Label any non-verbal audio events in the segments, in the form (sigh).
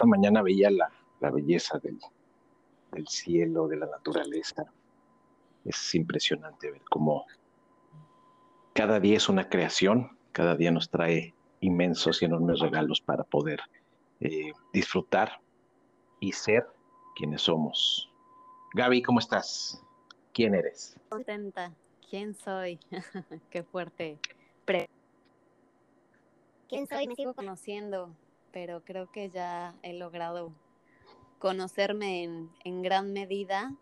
esta mañana veía la, belleza del, del, cielo, de la naturaleza. Es impresionante ver cómo cada día es una creación, cada día nos trae inmensos y enormes regalos para poder eh, disfrutar y ser quienes somos. Gaby, ¿cómo estás? ¿Quién eres? Contenta. ¿Quién soy? (laughs) Qué fuerte. ¿Quién soy? Me sigo conociendo, pero creo que ya he logrado conocerme en, en gran medida,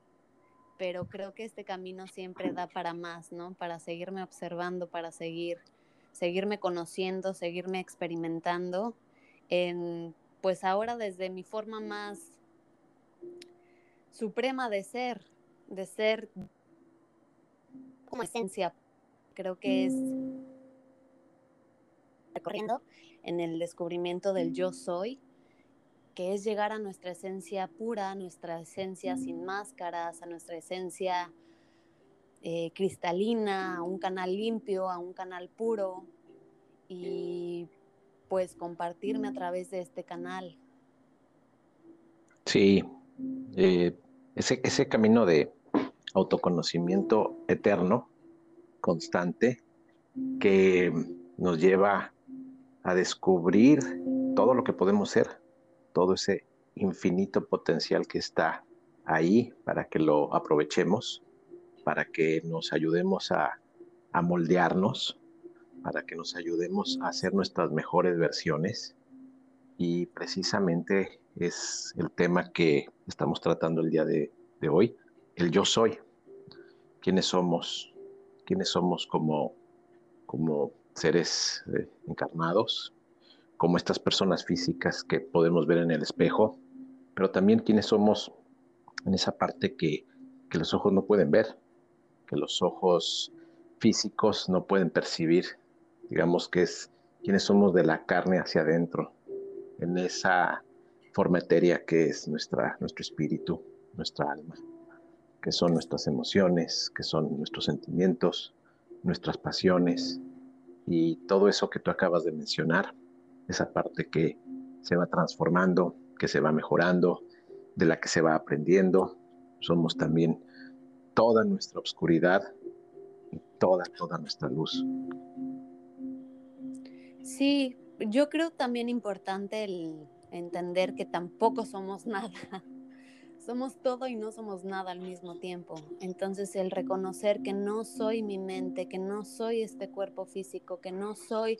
pero creo que este camino siempre da para más, ¿no? Para seguirme observando, para seguir, seguirme conociendo, seguirme experimentando en, pues ahora desde mi forma más suprema de ser, de ser como esencia. Creo que es recorriendo en el descubrimiento del yo soy, que es llegar a nuestra esencia pura, a nuestra esencia sin máscaras, a nuestra esencia eh, cristalina, a un canal limpio, a un canal puro y pues compartirme a través de este canal. Sí, eh, ese, ese camino de autoconocimiento eterno, constante, que nos lleva a descubrir todo lo que podemos ser, todo ese infinito potencial que está ahí para que lo aprovechemos, para que nos ayudemos a, moldearnos, para que nos ayudemos a hacer nuestras mejores versiones. Y precisamente es el tema que estamos tratando el día de, de hoy, el yo soy. ¿Quiénes somos? ¿Quiénes somos como, como seres eh, encarnados? Como estas personas físicas que podemos ver en el espejo, pero también quiénes somos en esa parte que, que los ojos no pueden ver, que los ojos físicos no pueden percibir, digamos que es quiénes somos de la carne hacia adentro, en esa forma etérea que es nuestra, nuestro espíritu, nuestra alma que son nuestras emociones, que son nuestros sentimientos, nuestras pasiones y todo eso que tú acabas de mencionar, esa parte que se va transformando, que se va mejorando, de la que se va aprendiendo. Somos también toda nuestra oscuridad y toda, toda nuestra luz. Sí, yo creo también importante el entender que tampoco somos (laughs) nada somos todo y no somos nada al mismo tiempo. Entonces el reconocer que no soy mi mente, que no soy este cuerpo físico, que no soy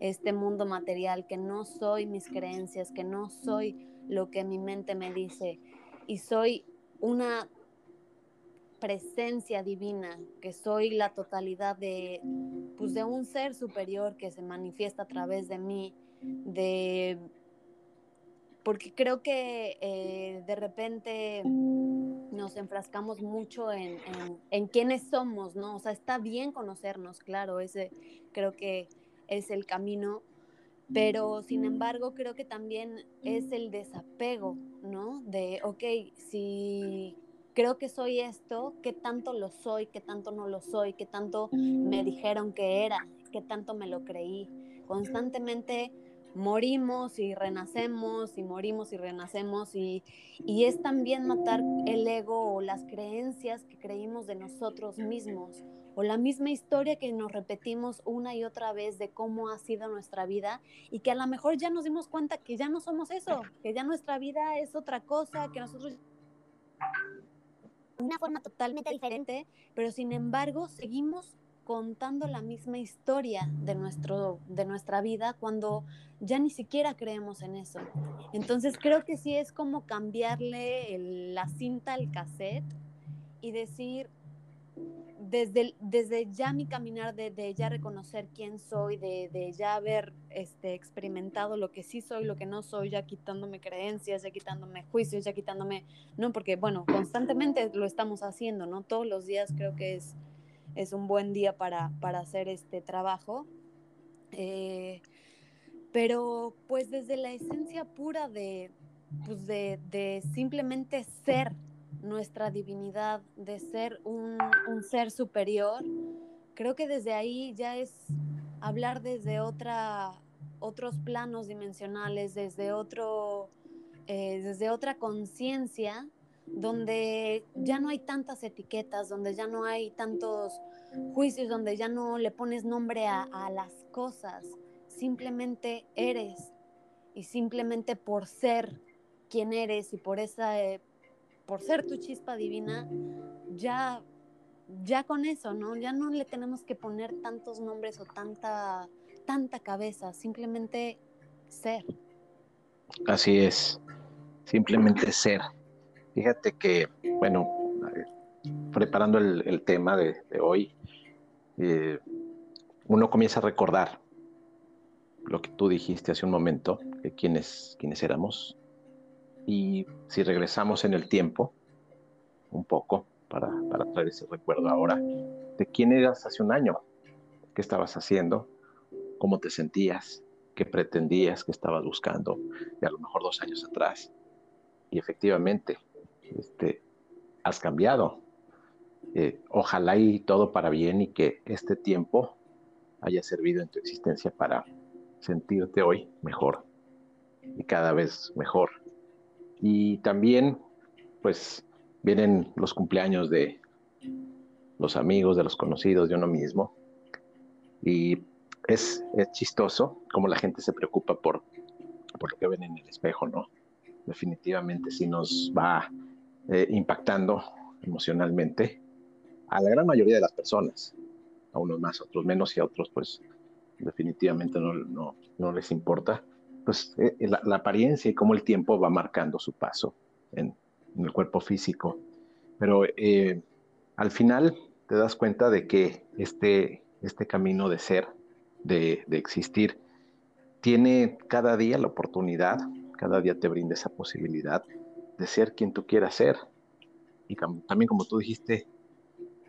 este mundo material, que no soy mis creencias, que no soy lo que mi mente me dice y soy una presencia divina, que soy la totalidad de, pues, de un ser superior que se manifiesta a través de mí, de porque creo que eh, de repente nos enfrascamos mucho en, en, quiénes somos, ¿no? O sea, está bien conocernos, claro, ese creo que es el camino, pero sin embargo creo que también es el desapego, ¿no? De, ok, si creo que soy esto, ¿qué tanto lo soy? ¿Qué tanto no lo soy? ¿Qué tanto me dijeron que era? ¿Qué tanto me lo creí? Constantemente morimos y renacemos y morimos y renacemos y, es también matar el ego o las creencias que creímos de nosotros mismos o la misma historia que nos repetimos una y otra vez de cómo ha sido nuestra vida y que a lo mejor ya nos dimos cuenta que ya no somos eso, que ya nuestra vida es otra cosa, que nosotros una forma totalmente diferente, pero sin embargo seguimos contando la misma historia de, nuestro, de nuestra vida cuando ya ni siquiera creemos en eso. Entonces creo que sí es como cambiarle la cinta al cassette y decir, desde, desde ya mi caminar, de, ya reconocer quién soy, de, ya haber este, experimentado lo que sí soy, lo que no soy, ya quitándome creencias, ya quitándome juicios, ya quitándome, no, porque bueno, constantemente lo estamos haciendo, ¿no? Todos los días creo que es es un buen día para, hacer este trabajo. Eh, pero pues desde la esencia pura de, pues de, simplemente ser nuestra divinidad, de ser un, ser superior, creo que desde ahí ya es hablar desde otra, otros planos dimensionales, desde otro eh, desde otra conciencia donde ya no hay tantas etiquetas, donde ya no hay tantos juicios, donde ya no le pones nombre a, las cosas, simplemente eres y simplemente por ser quien eres y por esa, eh, por ser tu chispa divina, ya, ya con eso, ¿no? Ya no le tenemos que poner tantos nombres o tanta, tanta cabeza, simplemente ser. Así es, simplemente ser. Fíjate que, bueno, preparando el, tema de, hoy, eh, uno comienza a recordar lo que tú dijiste hace un momento, de quiénes, quiénes éramos. Y si regresamos en el tiempo, un poco, para, para traer ese recuerdo ahora, de quién eras hace un año, qué estabas haciendo, cómo te sentías, qué pretendías, qué estabas buscando, y a lo mejor dos años atrás. Y efectivamente, este, has cambiado. Eh, ojalá y todo para bien y que este tiempo haya servido en tu existencia para sentirte hoy mejor y cada vez mejor. Y también, pues, vienen los cumpleaños de los amigos, de los conocidos, de uno mismo. Y es, chistoso cómo la gente se preocupa por, por lo que ven en el espejo, ¿no? Definitivamente sí nos va eh, impactando emocionalmente a la gran mayoría de las personas, a unos más, a otros menos y a otros pues definitivamente no, no, les importa, pues eh, la, apariencia y cómo el tiempo va marcando su paso en, el cuerpo físico. Pero eh, al final te das cuenta de que este, este camino de ser, de, de existir, tiene cada día la oportunidad, cada día te brinda esa posibilidad de ser quien tú quieras ser. Y también como tú dijiste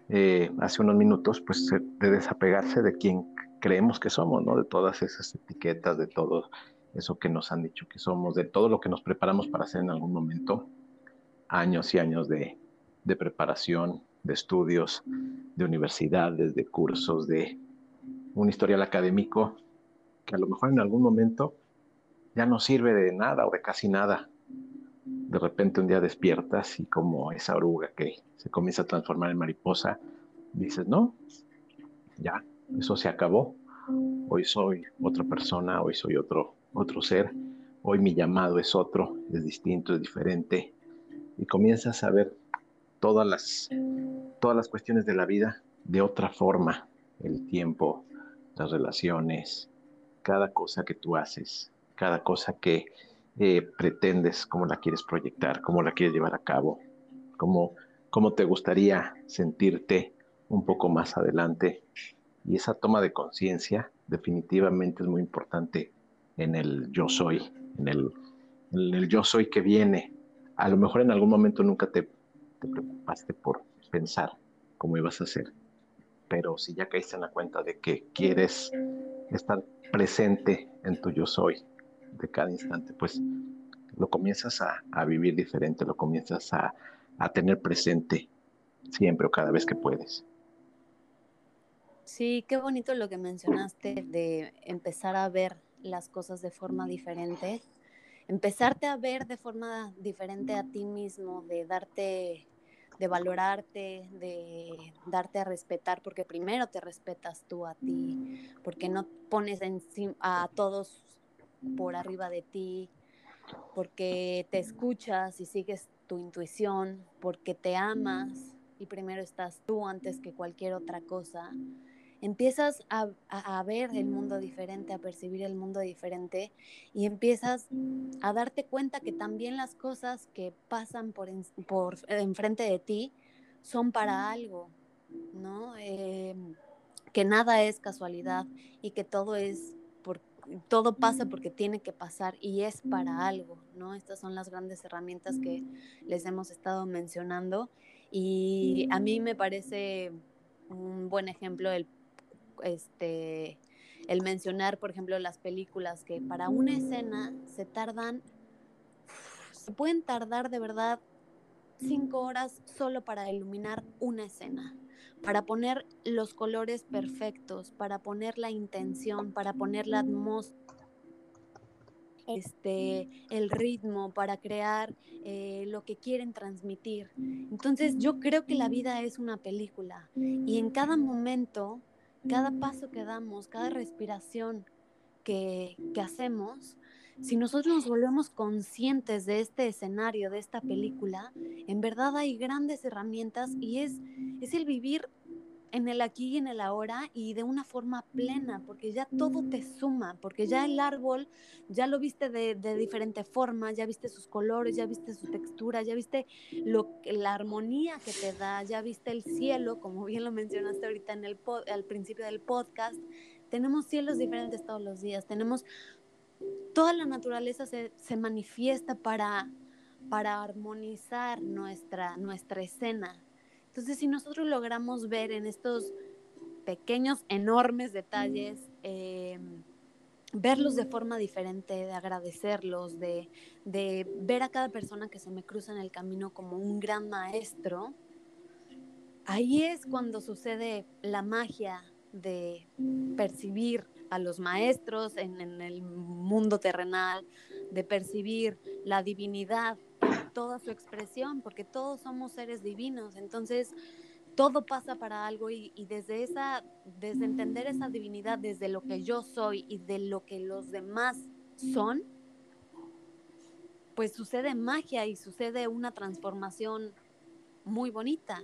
eh, hace unos minutos, pues de desapegarse de quien creemos que somos, ¿no? De todas esas etiquetas, de todo eso que nos han dicho que somos, de todo lo que nos preparamos para hacer en algún momento, años y años de, de preparación, de estudios, de universidades, de cursos, de un historial académico que a lo mejor en algún momento ya no sirve de nada o de casi nada. De repente un día despiertas y como esa oruga que se comienza a transformar en mariposa, dices, no, ya, eso se acabó. Hoy soy otra persona, hoy soy otro, otro ser, hoy mi llamado es otro, es distinto, es diferente. Y comienzas a ver todas las, todas las cuestiones de la vida de otra forma, el tiempo, las relaciones, cada cosa que tú haces, cada cosa que eh, pretendes, cómo la quieres proyectar, cómo la quieres llevar a cabo, cómo, cómo te gustaría sentirte un poco más adelante y esa toma de conciencia definitivamente es muy importante en el yo soy, en el, yo soy que viene. A lo mejor en algún momento nunca te, te preocupaste por pensar cómo ibas a hacer, pero si ya caíste en la cuenta de que quieres estar presente en tu yo soy de cada instante, pues lo comienzas a, vivir diferente, lo comienzas a, a tener presente siempre o cada vez que puedes. Sí, qué bonito lo que mencionaste de empezar a ver las cosas de forma diferente, empezarte a ver de forma diferente a ti mismo, de darte, de valorarte, de darte a respetar, porque primero te respetas tú a ti, porque no pones a todos por arriba de ti, porque te escuchas y sigues tu intuición, porque te amas y primero estás tú antes que cualquier otra cosa empiezas a, ver el mundo diferente, a percibir el mundo diferente y empiezas a darte cuenta que también las cosas que pasan por, por enfrente de ti son para algo, ¿no? Eh, que nada es casualidad y que todo es todo pasa porque tiene que pasar y es para algo, ¿no? Estas son las grandes herramientas que les hemos estado mencionando y a mí me parece un buen ejemplo el este, el mencionar, por ejemplo, las películas que para una escena se tardan, se pueden tardar de verdad cinco horas solo para iluminar una escena, para poner los colores perfectos, para poner la intención, para poner la atmósfera este, el ritmo, para crear eh, lo que quieren transmitir. Entonces yo creo que la vida es una película y en cada momento, cada paso que damos, cada respiración que, que hacemos, si nosotros nos volvemos conscientes de este escenario, de esta película, en verdad hay grandes herramientas y es, es el vivir en el aquí y en el ahora y de una forma plena, porque ya todo te suma, porque ya el árbol ya lo viste de, de diferente forma, ya viste sus colores, ya viste su textura, ya viste lo, la armonía que te da, ya viste el cielo, como bien lo mencionaste ahorita en el al principio del podcast. Tenemos cielos diferentes todos los días, tenemos toda la naturaleza se, se manifiesta para, para armonizar nuestra, nuestra escena. Entonces, si nosotros logramos ver en estos pequeños, enormes detalles, em, verlos de forma diferente, de agradecerlos, de, de, ver a cada persona que se me cruza en el camino como un gran maestro, ahí es cuando sucede la magia de percibir a los maestros en, el mundo terrenal, de percibir la divinidad toda su expresión, porque todos somos seres divinos, entonces todo pasa para algo y, desde esa, desde entender esa divinidad, desde lo que yo soy y de lo que los demás son, pues sucede magia y sucede una transformación muy bonita,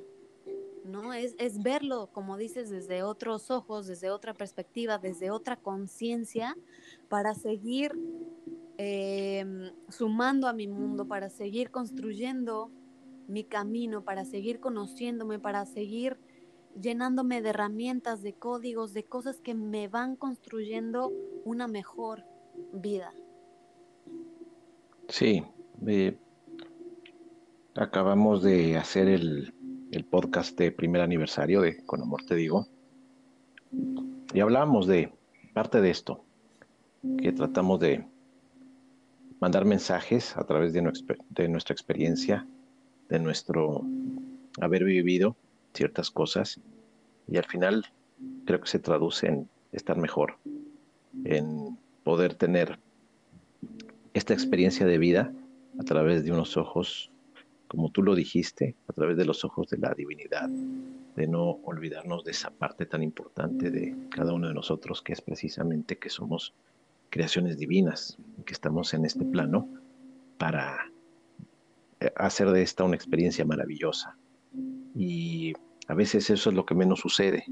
¿no? Es, es verlo, como dices, desde otros ojos, desde otra perspectiva, desde otra conciencia, para seguir Em, sumando a mi mundo, para seguir construyendo mi camino, para seguir conociéndome, para seguir llenándome de herramientas, de códigos, de cosas que me van construyendo una mejor vida. Sí, acabamos de hacer el, el, podcast de primer aniversario de Con Amor Te Digo. Y hablábamos de parte de esto, que tratamos de mandar mensajes a través de, nuestra experiencia, de nuestro haber vivido ciertas cosas y al final creo que se traduce en estar mejor, en poder tener esta experiencia de vida a través de unos ojos, como tú lo dijiste, a través de los ojos de la divinidad, de no olvidarnos de esa parte tan importante de cada uno de nosotros, que es precisamente que somos creaciones divinas, que estamos en este plano para eh, hacer de esta una experiencia maravillosa. Y a veces eso es lo que menos sucede.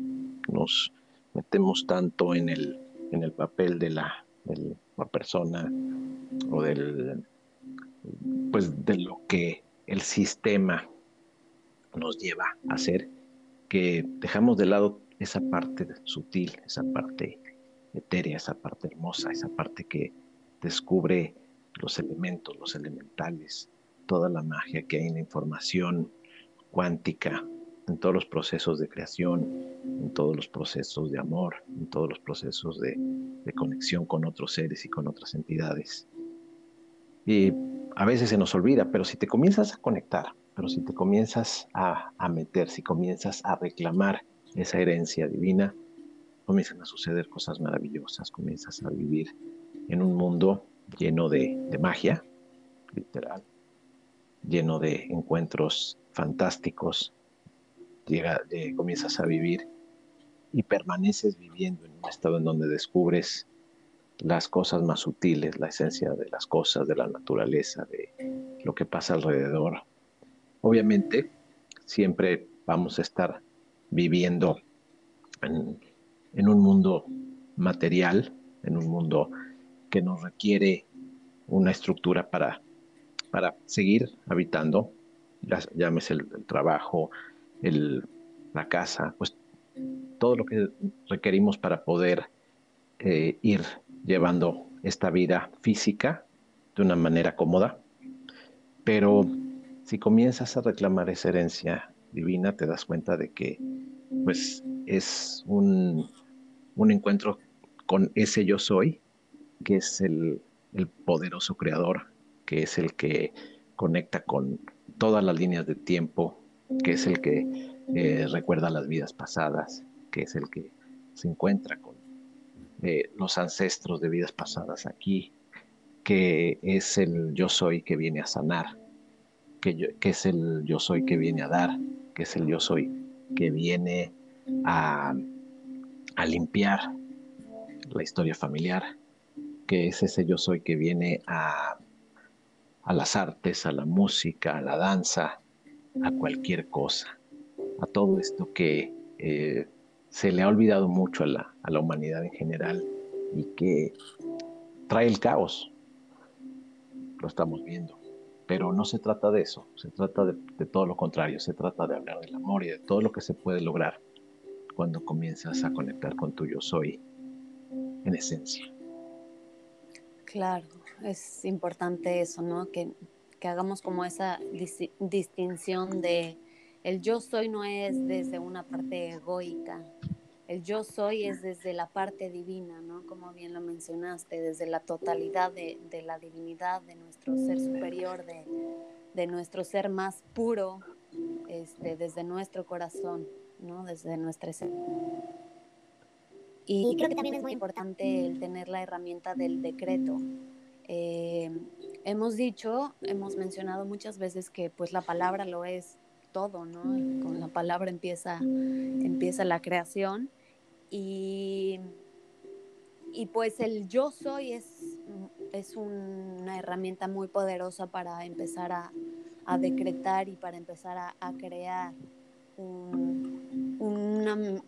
Nos metemos tanto en el, en el papel de la, de la persona o del, pues de lo que el sistema nos lleva a hacer, que dejamos de lado esa parte sutil, esa parte etérea, esa parte hermosa, esa parte que descubre los elementos, los elementales, toda la magia que hay en la información cuántica, en todos los procesos de creación, en todos los procesos de amor, en todos los procesos de, conexión con otros seres y con otras entidades. Y a veces se nos olvida, pero si te comienzas a conectar, pero si te comienzas a, a meter, si comienzas a reclamar esa herencia divina, comienzan a suceder cosas maravillosas, comienzas a vivir en un mundo lleno de, magia, literal, lleno de encuentros fantásticos, llega, comienzas a vivir y permaneces viviendo en un estado en donde descubres las cosas más sutiles, la esencia de las cosas, de la naturaleza, de lo que pasa alrededor. Obviamente, siempre vamos a estar viviendo en, un mundo material, en un mundo que nos requiere una estructura para, para seguir habitando, llámese el, trabajo, el, la casa, pues todo lo que requerimos para poder eh, ir llevando esta vida física de una manera cómoda. Pero si comienzas a reclamar esa herencia divina, te das cuenta de que pues es un, un encuentro con ese yo soy, que es el, poderoso creador, que es el que conecta con todas las líneas de tiempo, que es el que eh, recuerda las vidas pasadas, que es el que se encuentra con los ancestros de vidas pasadas aquí. que es el yo soy que viene a sanar, que, que es el yo soy que viene a dar, que es el yo soy que viene a, a limpiar la historia familiar, que es ese yo soy que viene a, a las artes, a la música, a la danza, a cualquier cosa, a todo esto que eh, se le ha olvidado mucho a la, a la humanidad en general y que trae el caos. Lo estamos viendo. Pero no se trata de eso, se trata de, de, todo lo contrario, se trata de hablar del amor y de todo lo que se puede lograr cuando comienzas a conectar con tu yo soy en esencia. Claro, es importante eso, ¿no? Que, que hagamos como esa dis distinción de el yo soy no es desde una parte egoica, el yo soy es desde la parte divina, ¿no? Como bien lo mencionaste, desde la totalidad de, de la divinidad, de nuestro ser superior, de, de nuestro ser más puro, este, desde nuestro corazón, ¿no? Desde nuestra esencia. Y creo que también es muy importante el tener la herramienta del decreto. Eh, hemos dicho, hemos mencionado muchas veces que pues la palabra lo es todo, ¿no? con la palabra empieza, empieza la creación y, y pues el yo soy es, es una herramienta muy poderosa para empezar a, a decretar y para empezar a, a crear un, una,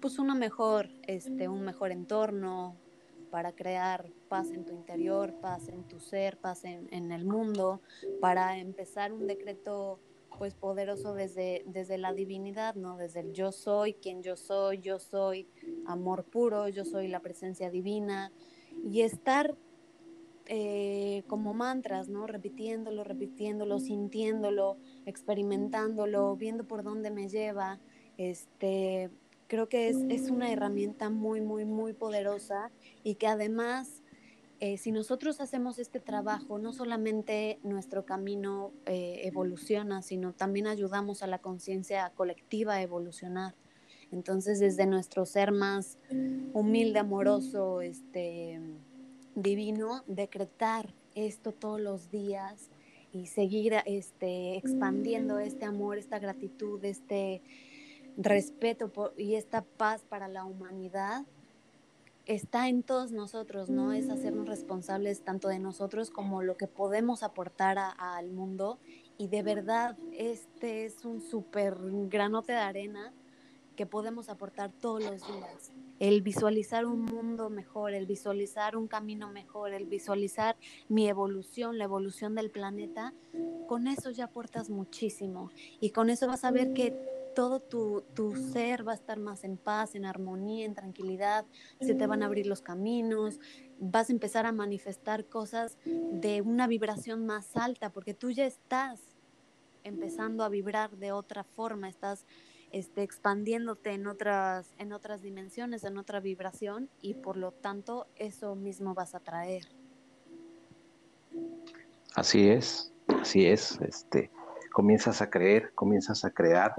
pues una mejor, este, un mejor entorno para crear paz en tu interior, paz en tu ser, paz en, en el mundo, para empezar un decreto pues poderoso desde, desde la divinidad, ¿no? Desde el yo soy, quien yo soy, yo soy amor puro, yo soy la presencia divina y estar eh, como mantras, ¿no? Repitiéndolo, repitiéndolo, sintiéndolo, experimentándolo, viendo por dónde me lleva, este, creo que es, es una herramienta muy, muy, muy poderosa y que además, eh, si nosotros hacemos este trabajo, no solamente nuestro camino eh, evoluciona, sino también ayudamos a la conciencia colectiva a evolucionar. Entonces, desde nuestro ser más humilde, amoroso, este, divino, decretar esto todos los días y seguir este, expandiendo este amor, esta gratitud, este, respeto y esta paz para la humanidad está en todos nosotros, ¿no? Es hacernos responsables tanto de nosotros como lo que podemos aportar al mundo. Y de verdad, este es un súper granote de arena que podemos aportar todos los días. El visualizar un mundo mejor, el visualizar un camino mejor, el visualizar mi evolución, la evolución del planeta, con eso ya aportas muchísimo. Y con eso vas a ver que todo tu, tu, ser va a estar más en paz, en armonía, en tranquilidad, se te van a abrir los caminos, vas a empezar a manifestar cosas de una vibración más alta, porque tú ya estás empezando a vibrar de otra forma, estás este, expandiéndote en otras, en otras dimensiones, en otra vibración, y por lo tanto eso mismo vas a traer. Así es, así es, este comienzas a creer, comienzas a crear,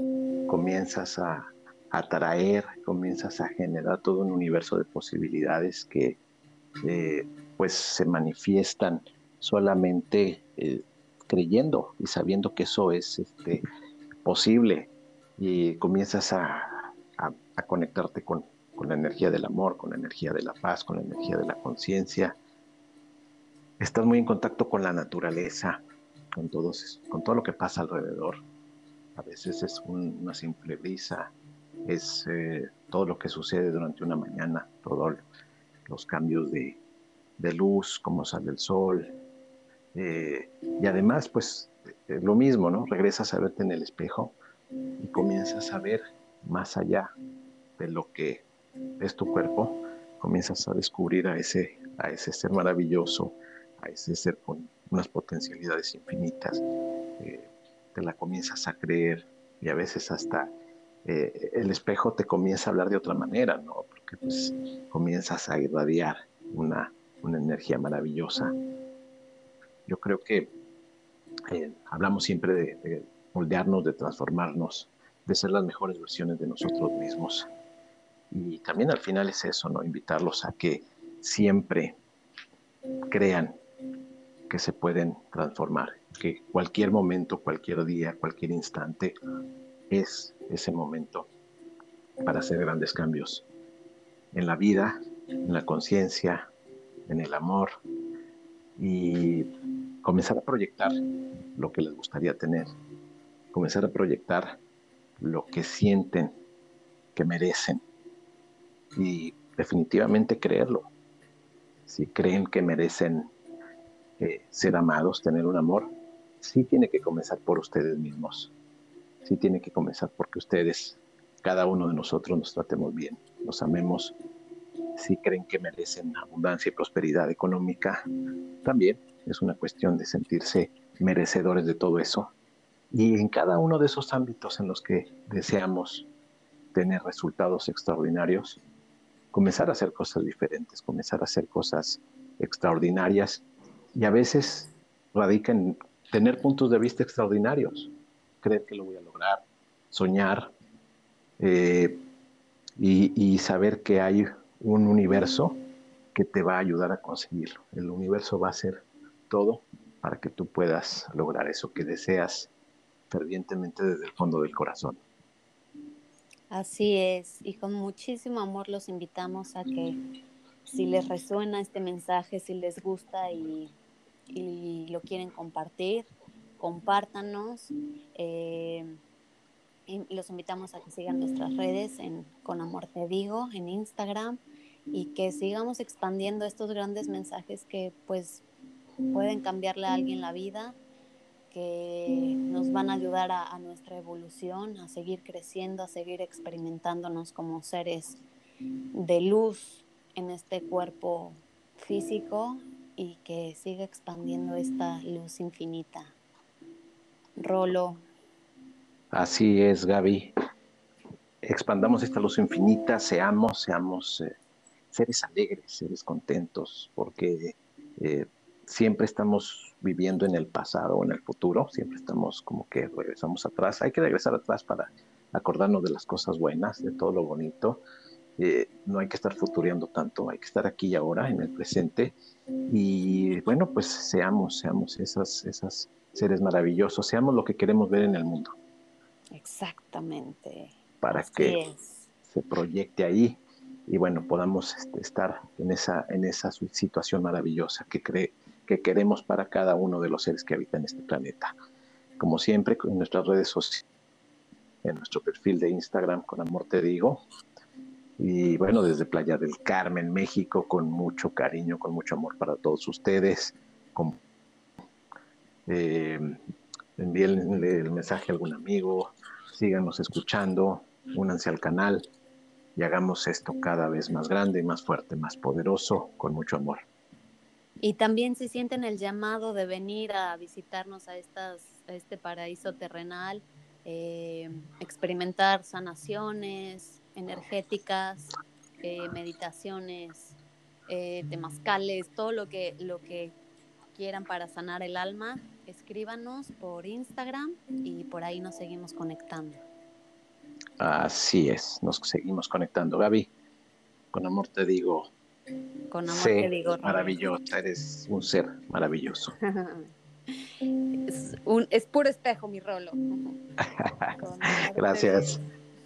comienzas a atraer, comienzas a generar todo un universo de posibilidades que eh, pues se manifiestan solamente eh, creyendo y sabiendo que eso es este, posible y comienzas a, a, a conectarte con, con la energía del amor, con la energía de la paz, con la energía de la conciencia. Estás muy en contacto con la naturaleza, con, todos, con todo lo que pasa alrededor. A veces es un, una simple brisa, es eh, todo lo que sucede durante una mañana, todos los cambios de, de, luz, cómo sale el sol. Eh, y además, pues lo mismo, ¿no? Regresas a verte en el espejo y comienzas a ver más allá de lo que es tu cuerpo, comienzas a descubrir a ese, a ese ser maravilloso, a ese ser con unas potencialidades infinitas, eh, te la comienzas a creer y a veces hasta eh, el espejo te comienza a hablar de otra manera, ¿no? Porque pues comienzas a irradiar una, una energía maravillosa. Yo creo que eh, hablamos siempre de, de moldearnos, de transformarnos, de ser las mejores versiones de nosotros mismos. Y también al final es eso, ¿no? Invitarlos a que siempre crean que se pueden transformar, que cualquier momento, cualquier día, cualquier instante es ese momento para hacer grandes cambios en la vida, en la conciencia, en el amor y comenzar a proyectar lo que les gustaría tener, comenzar a proyectar lo que sienten que merecen y definitivamente creerlo. Si creen que merecen ser amados, tener un amor, sí tiene que comenzar por ustedes mismos. Sí tiene que comenzar porque ustedes, cada uno de nosotros, nos tratemos bien, nos amemos. Si creen que merecen abundancia y prosperidad económica, también es una cuestión de sentirse merecedores de todo eso. Y en cada uno de esos ámbitos en los que deseamos tener resultados extraordinarios, comenzar a hacer cosas diferentes, comenzar a hacer cosas extraordinarias y a veces radica en tener puntos de vista extraordinarios, creer que lo voy a lograr, soñar eh, y, saber que hay un universo que te va a ayudar a conseguirlo. El universo va a hacer todo para que tú puedas lograr eso que deseas fervientemente desde el fondo del corazón. Así es, y con muchísimo amor los invitamos a que si les resuena este mensaje, si les gusta y, lo quieren compartir, compártanos. Eh, y los invitamos a que sigan nuestras redes en Con Amor Te Digo, en Instagram, y que sigamos expandiendo estos grandes mensajes que pues pueden cambiarle a alguien la vida que nos van a ayudar a, nuestra evolución, a seguir creciendo, a seguir experimentándonos como seres de luz en este cuerpo físico y que siga expandiendo esta luz infinita. Rolo. Así es, Gaby. Expandamos esta luz infinita, seamos, seamos eh, seres alegres, seres contentos, porque eh, siempre estamos viviendo en el pasado o en el futuro, siempre estamos como que regresamos atrás. Hay que regresar atrás para acordarnos de las cosas buenas, de todo lo bonito. Eh, no hay que estar futureando tanto, hay que estar aquí y ahora, en el presente. Y bueno, pues seamos, seamos esas, esas seres maravillosos, seamos lo que queremos ver en el mundo. Exactamente. Para que se proyecte ahí y bueno, podamos este, estar en esa, en esa situación maravillosa que cree que queremos para cada uno de los seres que habitan este planeta. Como siempre, en nuestras redes sociales, en nuestro perfil de Instagram, con amor te digo. Y bueno, desde Playa del Carmen, México, con mucho cariño, con mucho amor para todos ustedes. Eh, envíen el mensaje a algún amigo, síganos escuchando, únanse al canal y hagamos esto cada vez más grande, más fuerte, más poderoso, con mucho amor. Y también si sienten el llamado de venir a visitarnos a, estas, este paraíso terrenal, eh, experimentar sanaciones energéticas, eh, meditaciones, eh, temazcales, todo lo que, lo que quieran para sanar el alma, escríbanos por Instagram y por ahí nos seguimos conectando. Así es, nos seguimos conectando. Gaby, con amor te digo, con amor te digo. Maravillosa, eres un ser maravilloso. (laughs) es, un, es puro espejo, mi rolo. (laughs) Gracias.